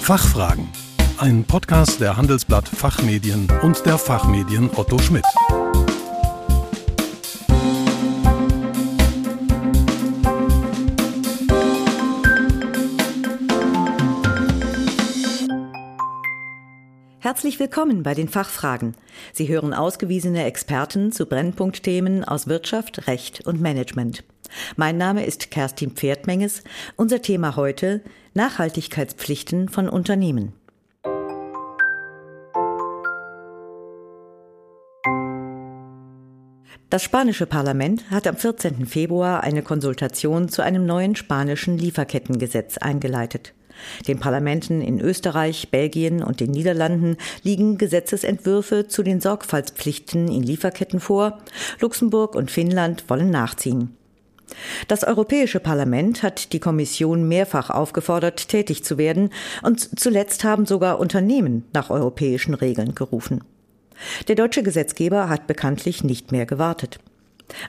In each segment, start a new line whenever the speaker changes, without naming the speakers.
Fachfragen. Ein Podcast der Handelsblatt Fachmedien und der Fachmedien Otto Schmidt.
Herzlich willkommen bei den Fachfragen. Sie hören ausgewiesene Experten zu Brennpunktthemen aus Wirtschaft, Recht und Management. Mein Name ist Kerstin Pferdmenges. Unser Thema heute Nachhaltigkeitspflichten von Unternehmen. Das spanische Parlament hat am 14. Februar eine Konsultation zu einem neuen spanischen Lieferkettengesetz eingeleitet. Den Parlamenten in Österreich, Belgien und den Niederlanden liegen Gesetzesentwürfe zu den Sorgfaltspflichten in Lieferketten vor. Luxemburg und Finnland wollen nachziehen. Das Europäische Parlament hat die Kommission mehrfach aufgefordert, tätig zu werden, und zuletzt haben sogar Unternehmen nach europäischen Regeln gerufen. Der deutsche Gesetzgeber hat bekanntlich nicht mehr gewartet.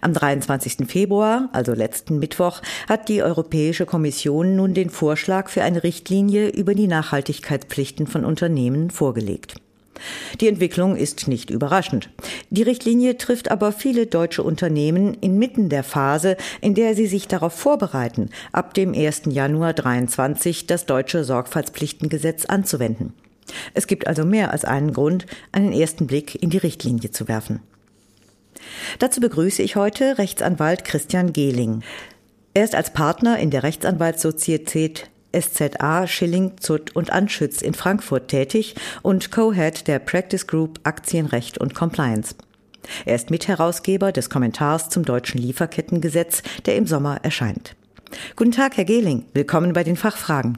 Am 23. Februar, also letzten Mittwoch, hat die Europäische Kommission nun den Vorschlag für eine Richtlinie über die Nachhaltigkeitspflichten von Unternehmen vorgelegt. Die Entwicklung ist nicht überraschend. Die Richtlinie trifft aber viele deutsche Unternehmen inmitten der Phase, in der sie sich darauf vorbereiten, ab dem 1. Januar 23 das deutsche Sorgfaltspflichtengesetz anzuwenden. Es gibt also mehr als einen Grund, einen ersten Blick in die Richtlinie zu werfen. Dazu begrüße ich heute Rechtsanwalt Christian Gehling. Er ist als Partner in der Rechtsanwaltssozietät SZA Schilling, Zutt und Anschütz in Frankfurt tätig und Co-Head der Practice Group Aktienrecht und Compliance. Er ist Mitherausgeber des Kommentars zum deutschen Lieferkettengesetz, der im Sommer erscheint. Guten Tag, Herr Gehling. Willkommen bei den Fachfragen.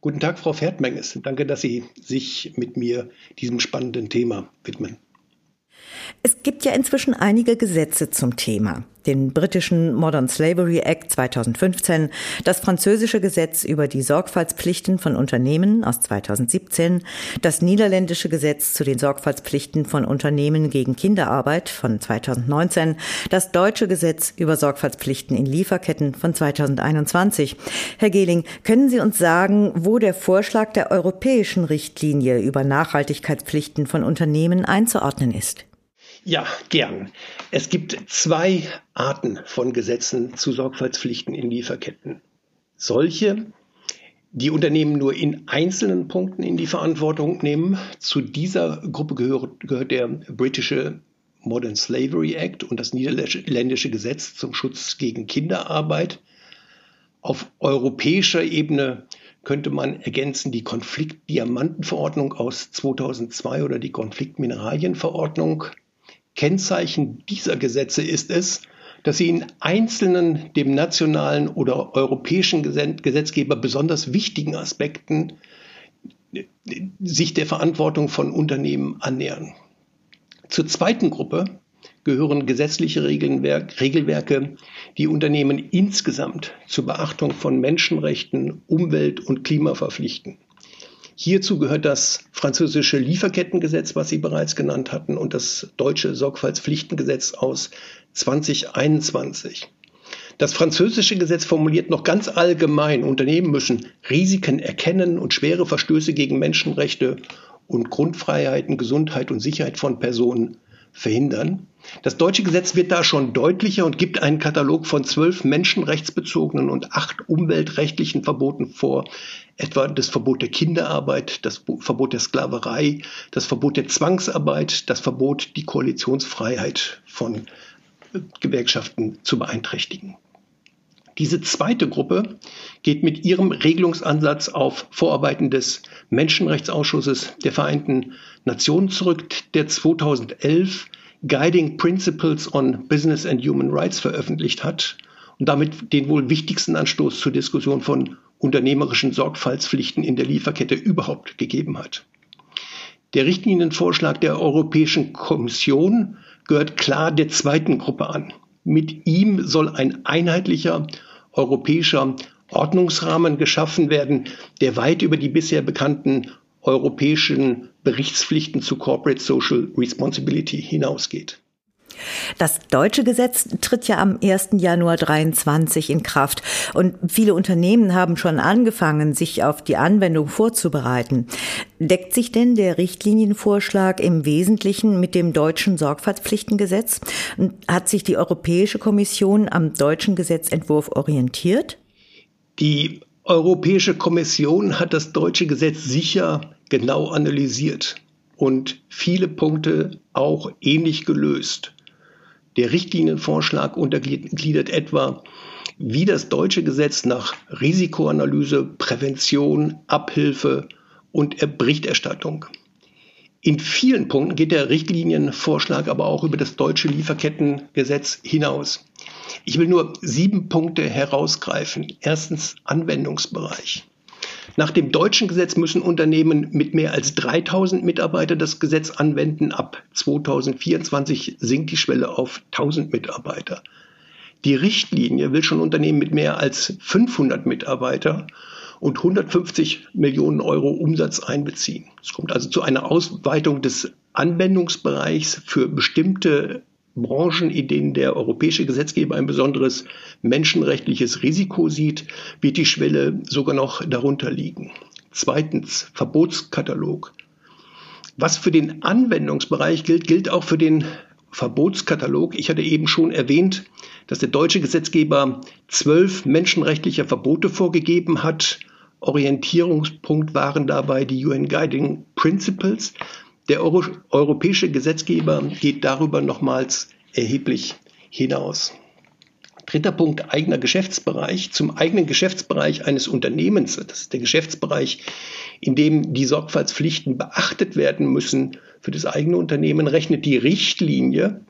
Guten Tag, Frau Pferdmenges. Danke, dass Sie sich mit mir diesem spannenden Thema widmen.
Es gibt ja inzwischen einige Gesetze zum Thema. Den britischen Modern Slavery Act 2015, das französische Gesetz über die Sorgfaltspflichten von Unternehmen aus 2017, das niederländische Gesetz zu den Sorgfaltspflichten von Unternehmen gegen Kinderarbeit von 2019, das deutsche Gesetz über Sorgfaltspflichten in Lieferketten von 2021. Herr Gehling, können Sie uns sagen, wo der Vorschlag der europäischen Richtlinie über Nachhaltigkeitspflichten von Unternehmen einzuordnen ist?
Ja, gern. Es gibt zwei Arten von Gesetzen zu Sorgfaltspflichten in Lieferketten. Solche, die Unternehmen nur in einzelnen Punkten in die Verantwortung nehmen. Zu dieser Gruppe gehört, gehört der britische Modern Slavery Act und das niederländische Gesetz zum Schutz gegen Kinderarbeit. Auf europäischer Ebene könnte man ergänzen die Konfliktdiamantenverordnung aus 2002 oder die Konfliktmineralienverordnung Kennzeichen dieser Gesetze ist es, dass sie in einzelnen dem nationalen oder europäischen Gesetzgeber besonders wichtigen Aspekten äh, sich der Verantwortung von Unternehmen annähern. Zur zweiten Gruppe gehören gesetzliche Regelwerke, die Unternehmen insgesamt zur Beachtung von Menschenrechten, Umwelt und Klima verpflichten. Hierzu gehört das französische Lieferkettengesetz, was Sie bereits genannt hatten, und das deutsche Sorgfaltspflichtengesetz aus 2021. Das französische Gesetz formuliert noch ganz allgemein, Unternehmen müssen Risiken erkennen und schwere Verstöße gegen Menschenrechte und Grundfreiheiten, Gesundheit und Sicherheit von Personen verhindern. Das deutsche Gesetz wird da schon deutlicher und gibt einen Katalog von zwölf menschenrechtsbezogenen und acht umweltrechtlichen Verboten vor, etwa das Verbot der Kinderarbeit, das Verbot der Sklaverei, das Verbot der Zwangsarbeit, das Verbot, die Koalitionsfreiheit von Gewerkschaften zu beeinträchtigen. Diese zweite Gruppe geht mit ihrem Regelungsansatz auf Vorarbeiten des Menschenrechtsausschusses der Vereinten Nationen zurück, der 2011 Guiding Principles on Business and Human Rights veröffentlicht hat und damit den wohl wichtigsten Anstoß zur Diskussion von unternehmerischen Sorgfaltspflichten in der Lieferkette überhaupt gegeben hat. Der Richtlinienvorschlag der Europäischen Kommission gehört klar der zweiten Gruppe an. Mit ihm soll ein einheitlicher europäischer Ordnungsrahmen geschaffen werden, der weit über die bisher bekannten europäischen Berichtspflichten zu Corporate Social Responsibility hinausgeht.
Das deutsche Gesetz tritt ja am 1. Januar 23 in Kraft und viele Unternehmen haben schon angefangen, sich auf die Anwendung vorzubereiten. Deckt sich denn der Richtlinienvorschlag im Wesentlichen mit dem deutschen Sorgfaltspflichtengesetz? Hat sich die Europäische Kommission am deutschen Gesetzentwurf orientiert?
Die Europäische Kommission hat das deutsche Gesetz sicher genau analysiert und viele Punkte auch ähnlich gelöst. Der Richtlinienvorschlag untergliedert etwa, wie das deutsche Gesetz nach Risikoanalyse, Prävention, Abhilfe und Berichterstattung. In vielen Punkten geht der Richtlinienvorschlag aber auch über das deutsche Lieferkettengesetz hinaus. Ich will nur sieben Punkte herausgreifen. Erstens Anwendungsbereich. Nach dem deutschen Gesetz müssen Unternehmen mit mehr als 3000 Mitarbeitern das Gesetz anwenden. Ab 2024 sinkt die Schwelle auf 1000 Mitarbeiter. Die Richtlinie will schon Unternehmen mit mehr als 500 Mitarbeiter und 150 Millionen Euro Umsatz einbeziehen. Es kommt also zu einer Ausweitung des Anwendungsbereichs für bestimmte Branchen, in denen der europäische Gesetzgeber ein besonderes menschenrechtliches Risiko sieht, wird die Schwelle sogar noch darunter liegen. Zweitens, Verbotskatalog. Was für den Anwendungsbereich gilt, gilt auch für den Verbotskatalog. Ich hatte eben schon erwähnt, dass der deutsche Gesetzgeber zwölf menschenrechtliche Verbote vorgegeben hat. Orientierungspunkt waren dabei die UN Guiding Principles. Der Euro europäische Gesetzgeber geht darüber nochmals erheblich hinaus. Dritter Punkt, eigener Geschäftsbereich. Zum eigenen Geschäftsbereich eines Unternehmens, das ist der Geschäftsbereich, in dem die Sorgfaltspflichten beachtet werden müssen für das eigene Unternehmen, rechnet die Richtlinie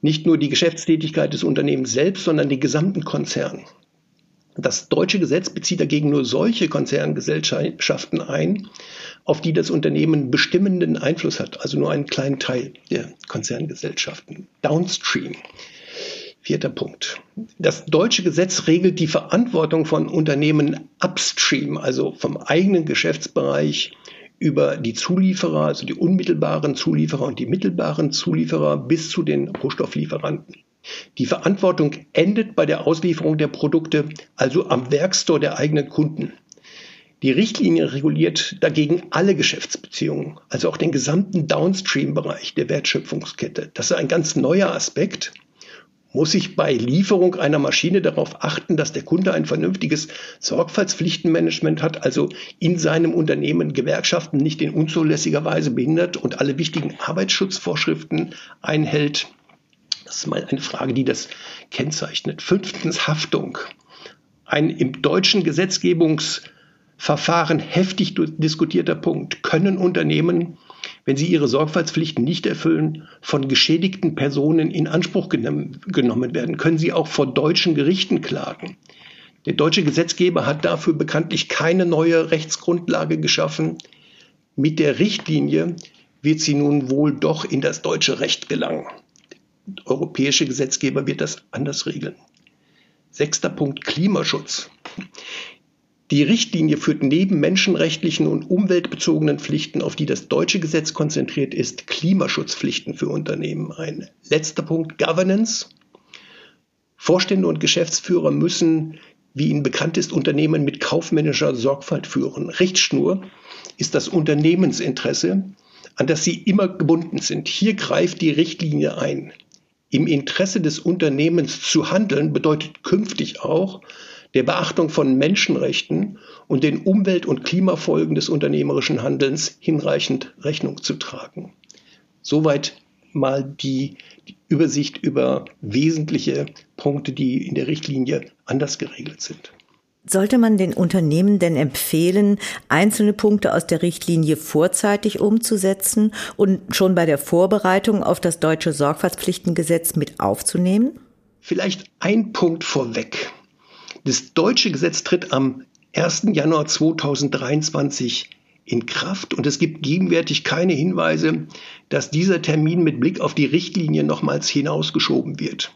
nicht nur die Geschäftstätigkeit des Unternehmens selbst, sondern den gesamten Konzern. Das deutsche Gesetz bezieht dagegen nur solche Konzerngesellschaften ein, auf die das Unternehmen bestimmenden Einfluss hat, also nur einen kleinen Teil der Konzerngesellschaften. Downstream. Vierter Punkt. Das deutsche Gesetz regelt die Verantwortung von Unternehmen upstream, also vom eigenen Geschäftsbereich über die Zulieferer, also die unmittelbaren Zulieferer und die mittelbaren Zulieferer bis zu den Rohstofflieferanten. Die Verantwortung endet bei der Auslieferung der Produkte, also am Werkstore der eigenen Kunden. Die Richtlinie reguliert dagegen alle Geschäftsbeziehungen, also auch den gesamten Downstream-Bereich der Wertschöpfungskette. Das ist ein ganz neuer Aspekt. Muss ich bei Lieferung einer Maschine darauf achten, dass der Kunde ein vernünftiges Sorgfaltspflichtenmanagement hat, also in seinem Unternehmen Gewerkschaften nicht in unzulässiger Weise behindert und alle wichtigen Arbeitsschutzvorschriften einhält? Das ist mal eine Frage, die das kennzeichnet. Fünftens Haftung. Ein im deutschen Gesetzgebungsverfahren heftig diskutierter Punkt. Können Unternehmen, wenn sie ihre Sorgfaltspflichten nicht erfüllen, von geschädigten Personen in Anspruch genommen werden? Können sie auch vor deutschen Gerichten klagen? Der deutsche Gesetzgeber hat dafür bekanntlich keine neue Rechtsgrundlage geschaffen. Mit der Richtlinie wird sie nun wohl doch in das deutsche Recht gelangen europäische Gesetzgeber wird das anders regeln. Sechster Punkt Klimaschutz. Die Richtlinie führt neben menschenrechtlichen und umweltbezogenen Pflichten, auf die das deutsche Gesetz konzentriert ist, Klimaschutzpflichten für Unternehmen ein. Letzter Punkt Governance. Vorstände und Geschäftsführer müssen, wie Ihnen bekannt ist, Unternehmen mit kaufmännischer Sorgfalt führen. Richtschnur ist das Unternehmensinteresse, an das Sie immer gebunden sind. Hier greift die Richtlinie ein. Im Interesse des Unternehmens zu handeln bedeutet künftig auch, der Beachtung von Menschenrechten und den Umwelt- und Klimafolgen des unternehmerischen Handelns hinreichend Rechnung zu tragen. Soweit mal die, die, Übersicht über wesentliche Punkte, die in der Richtlinie anders geregelt sind.
Sollte man den Unternehmen denn empfehlen, einzelne Punkte aus der Richtlinie vorzeitig umzusetzen und schon bei der Vorbereitung auf das deutsche Sorgfaltspflichtengesetz mit aufzunehmen?
Vielleicht ein Punkt vorweg. Das deutsche Gesetz tritt am 1. Januar 2023 in Kraft und es gibt gegenwärtig keine Hinweise, dass dieser Termin mit Blick auf die Richtlinie nochmals hinausgeschoben wird.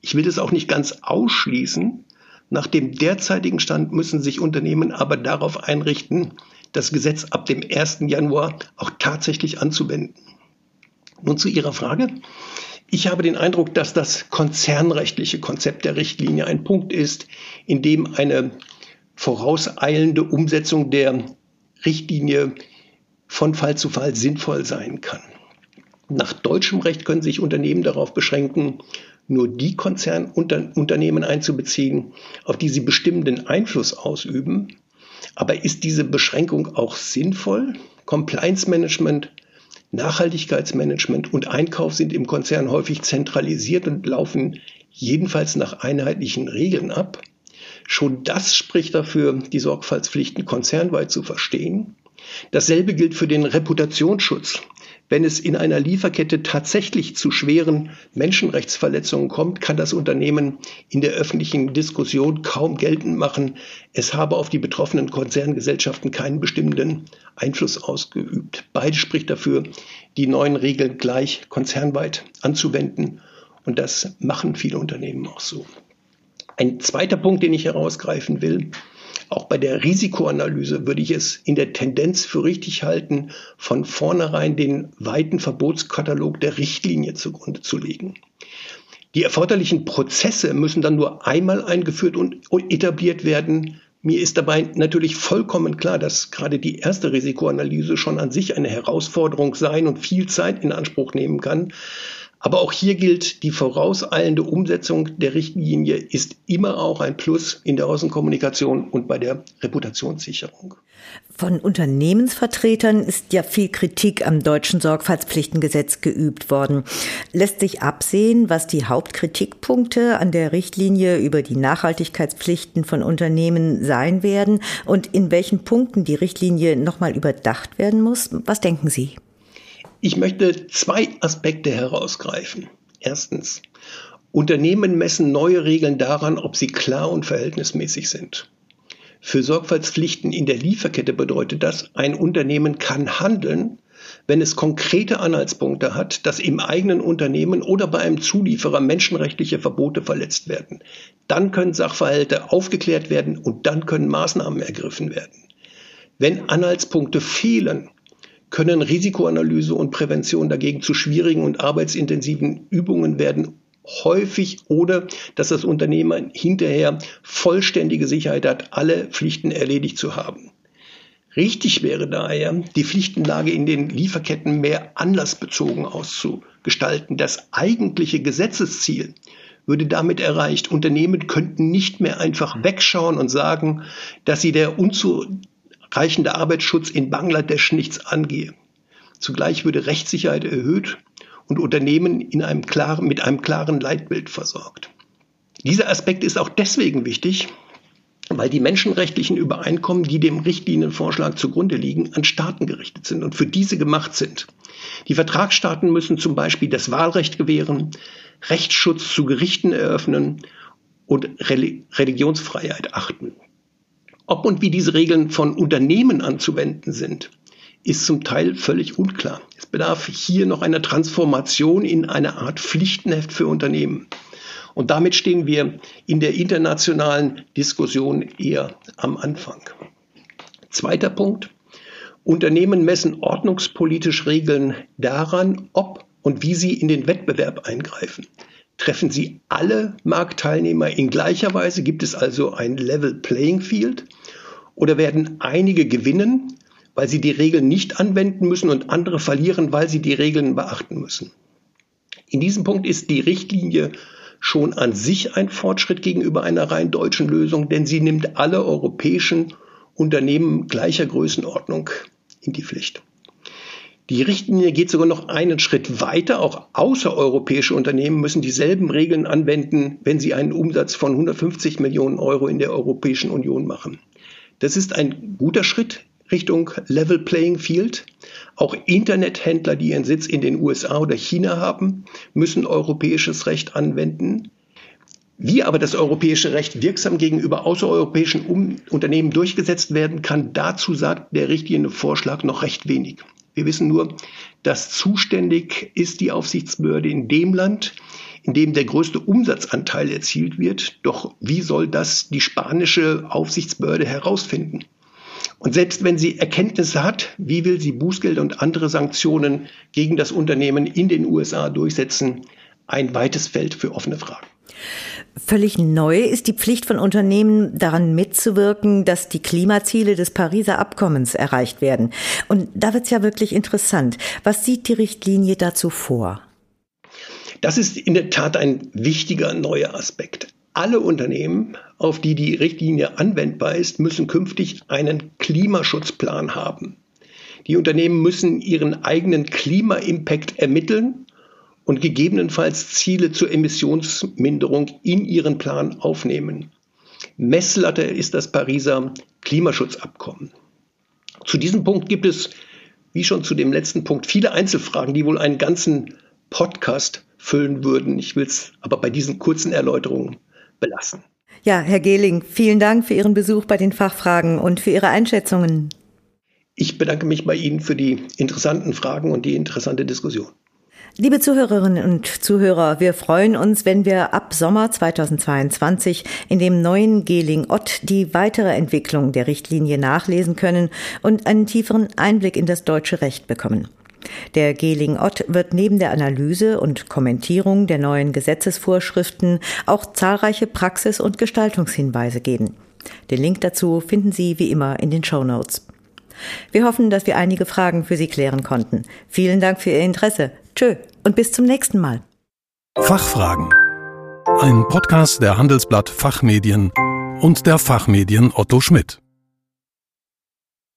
Ich will das auch nicht ganz ausschließen, nach dem derzeitigen Stand müssen sich Unternehmen aber darauf einrichten, das Gesetz ab dem 1. Januar auch tatsächlich anzuwenden. Nun zu Ihrer Frage. Ich habe den Eindruck, dass das konzernrechtliche Konzept der Richtlinie ein Punkt ist, in dem eine vorauseilende Umsetzung der Richtlinie von Fall zu Fall sinnvoll sein kann. Nach deutschem Recht können sich Unternehmen darauf beschränken, nur die Konzernunternehmen einzubeziehen, auf die sie bestimmenden Einfluss ausüben. Aber ist diese Beschränkung auch sinnvoll? Compliance Management, Nachhaltigkeitsmanagement und Einkauf sind im Konzern häufig zentralisiert und laufen jedenfalls nach einheitlichen Regeln ab. Schon das spricht dafür, die Sorgfaltspflichten konzernweit zu verstehen. Dasselbe gilt für den Reputationsschutz. Wenn es in einer Lieferkette tatsächlich zu schweren Menschenrechtsverletzungen kommt, kann das Unternehmen in der öffentlichen Diskussion kaum geltend machen, es habe auf die betroffenen Konzerngesellschaften keinen bestimmenden Einfluss ausgeübt. Beides spricht dafür, die neuen Regeln gleich konzernweit anzuwenden. Und das machen viele Unternehmen auch so. Ein zweiter Punkt, den ich herausgreifen will, auch bei der Risikoanalyse würde ich es in der Tendenz für richtig halten, von vornherein den weiten Verbotskatalog der Richtlinie zugrunde zu legen. Die erforderlichen Prozesse müssen dann nur einmal eingeführt und etabliert werden. Mir ist dabei natürlich vollkommen klar, dass gerade die erste Risikoanalyse schon an sich eine Herausforderung sein und viel Zeit in Anspruch nehmen kann. Aber auch hier gilt, die vorauseilende Umsetzung der Richtlinie ist immer auch ein Plus in der Außenkommunikation und bei der Reputationssicherung.
Von Unternehmensvertretern ist ja viel Kritik am deutschen Sorgfaltspflichtengesetz geübt worden. Lässt sich absehen, was die Hauptkritikpunkte an der Richtlinie über die Nachhaltigkeitspflichten von Unternehmen sein werden und in welchen Punkten die Richtlinie nochmal überdacht werden muss? Was denken Sie?
Ich möchte zwei Aspekte herausgreifen. Erstens, Unternehmen messen neue Regeln daran, ob sie klar und verhältnismäßig sind. Für Sorgfaltspflichten in der Lieferkette bedeutet das, ein Unternehmen kann handeln, wenn es konkrete Anhaltspunkte hat, dass im eigenen Unternehmen oder bei einem Zulieferer menschenrechtliche Verbote verletzt werden. Dann können Sachverhalte aufgeklärt werden und dann können Maßnahmen ergriffen werden. Wenn Anhaltspunkte fehlen, können Risikoanalyse und Prävention dagegen zu schwierigen und arbeitsintensiven Übungen werden häufig oder dass das Unternehmen hinterher vollständige Sicherheit hat, alle Pflichten erledigt zu haben. Richtig wäre daher, die Pflichtenlage in den Lieferketten mehr anlassbezogen auszugestalten. Das eigentliche Gesetzesziel würde damit erreicht. Unternehmen könnten nicht mehr einfach wegschauen und sagen, dass sie der unzu reichende Arbeitsschutz in Bangladesch nichts angehe. Zugleich würde Rechtssicherheit erhöht und Unternehmen in einem klaren, mit einem klaren Leitbild versorgt. Dieser Aspekt ist auch deswegen wichtig, weil die menschenrechtlichen Übereinkommen, die dem Richtlinienvorschlag zugrunde liegen, an Staaten gerichtet sind und für diese gemacht sind. Die Vertragsstaaten müssen zum Beispiel das Wahlrecht gewähren, Rechtsschutz zu Gerichten eröffnen und Religionsfreiheit achten. Ob und wie diese Regeln von Unternehmen anzuwenden sind, ist zum Teil völlig unklar. Es bedarf hier noch einer Transformation in eine Art Pflichtenheft für Unternehmen. Und damit stehen wir in der internationalen Diskussion eher am Anfang. Zweiter Punkt. Unternehmen messen ordnungspolitisch Regeln daran, ob und wie sie in den Wettbewerb eingreifen. Treffen sie alle Marktteilnehmer in gleicher Weise? Gibt es also ein Level Playing Field? Oder werden einige gewinnen, weil sie die Regeln nicht anwenden müssen und andere verlieren, weil sie die Regeln beachten müssen? In diesem Punkt ist die Richtlinie schon an sich ein Fortschritt gegenüber einer rein deutschen Lösung, denn sie nimmt alle europäischen Unternehmen gleicher Größenordnung in die Pflicht. Die Richtlinie geht sogar noch einen Schritt weiter. Auch außereuropäische Unternehmen müssen dieselben Regeln anwenden, wenn sie einen Umsatz von 150 Millionen Euro in der Europäischen Union machen. Das ist ein guter Schritt Richtung Level Playing Field. Auch Internethändler, die ihren Sitz in den USA oder China haben, müssen europäisches Recht anwenden. Wie aber das europäische Recht wirksam gegenüber außereuropäischen Unternehmen durchgesetzt werden kann, dazu sagt der Richtlinienvorschlag noch recht wenig. Wir wissen nur, dass zuständig ist die Aufsichtsbehörde in dem Land, in dem der größte Umsatzanteil erzielt wird. Doch wie soll das die spanische Aufsichtsbehörde herausfinden? Und selbst wenn sie Erkenntnisse hat, wie will sie Bußgelder und andere Sanktionen gegen das Unternehmen in den USA durchsetzen? ein weites Feld für offene Fragen.
Völlig neu ist die Pflicht von Unternehmen, daran mitzuwirken, dass die Klimaziele des Pariser Abkommens erreicht werden. Und da wird es ja wirklich interessant. Was sieht die Richtlinie dazu vor?
Das ist in der Tat ein wichtiger neuer Aspekt. Alle Unternehmen, auf die die Richtlinie anwendbar ist, müssen künftig einen Klimaschutzplan haben. Die Unternehmen müssen ihren eigenen Klima-Impact ermitteln und gegebenenfalls Ziele zur Emissionsminderung in ihren Plan aufnehmen. Messlatte ist das Pariser Klimaschutzabkommen. Zu diesem Punkt gibt es, wie schon zu dem letzten Punkt, viele Einzelfragen, die wohl einen ganzen Podcast füllen würden. Ich will es aber bei diesen kurzen Erläuterungen belassen.
Ja, Herr Gehling, vielen Dank für Ihren Besuch bei den Fachfragen und für Ihre Einschätzungen.
Ich bedanke mich bei Ihnen für die interessanten Fragen und die interessante Diskussion.
Liebe Zuhörerinnen und Zuhörer, wir freuen uns, wenn wir ab Sommer 2022 in dem neuen Geling Ott die weitere Entwicklung der Richtlinie nachlesen können und einen tieferen Einblick in das deutsche Recht bekommen. Der Geling Ott wird neben der Analyse und Kommentierung der neuen Gesetzesvorschriften auch zahlreiche Praxis- und Gestaltungshinweise geben. Den Link dazu finden Sie wie immer in den Show Notes. Wir hoffen, dass wir einige Fragen für Sie klären konnten. Vielen Dank für Ihr Interesse. Tschö und bis zum nächsten Mal.
Fachfragen. Ein Podcast der Handelsblatt Fachmedien und der Fachmedien Otto Schmidt.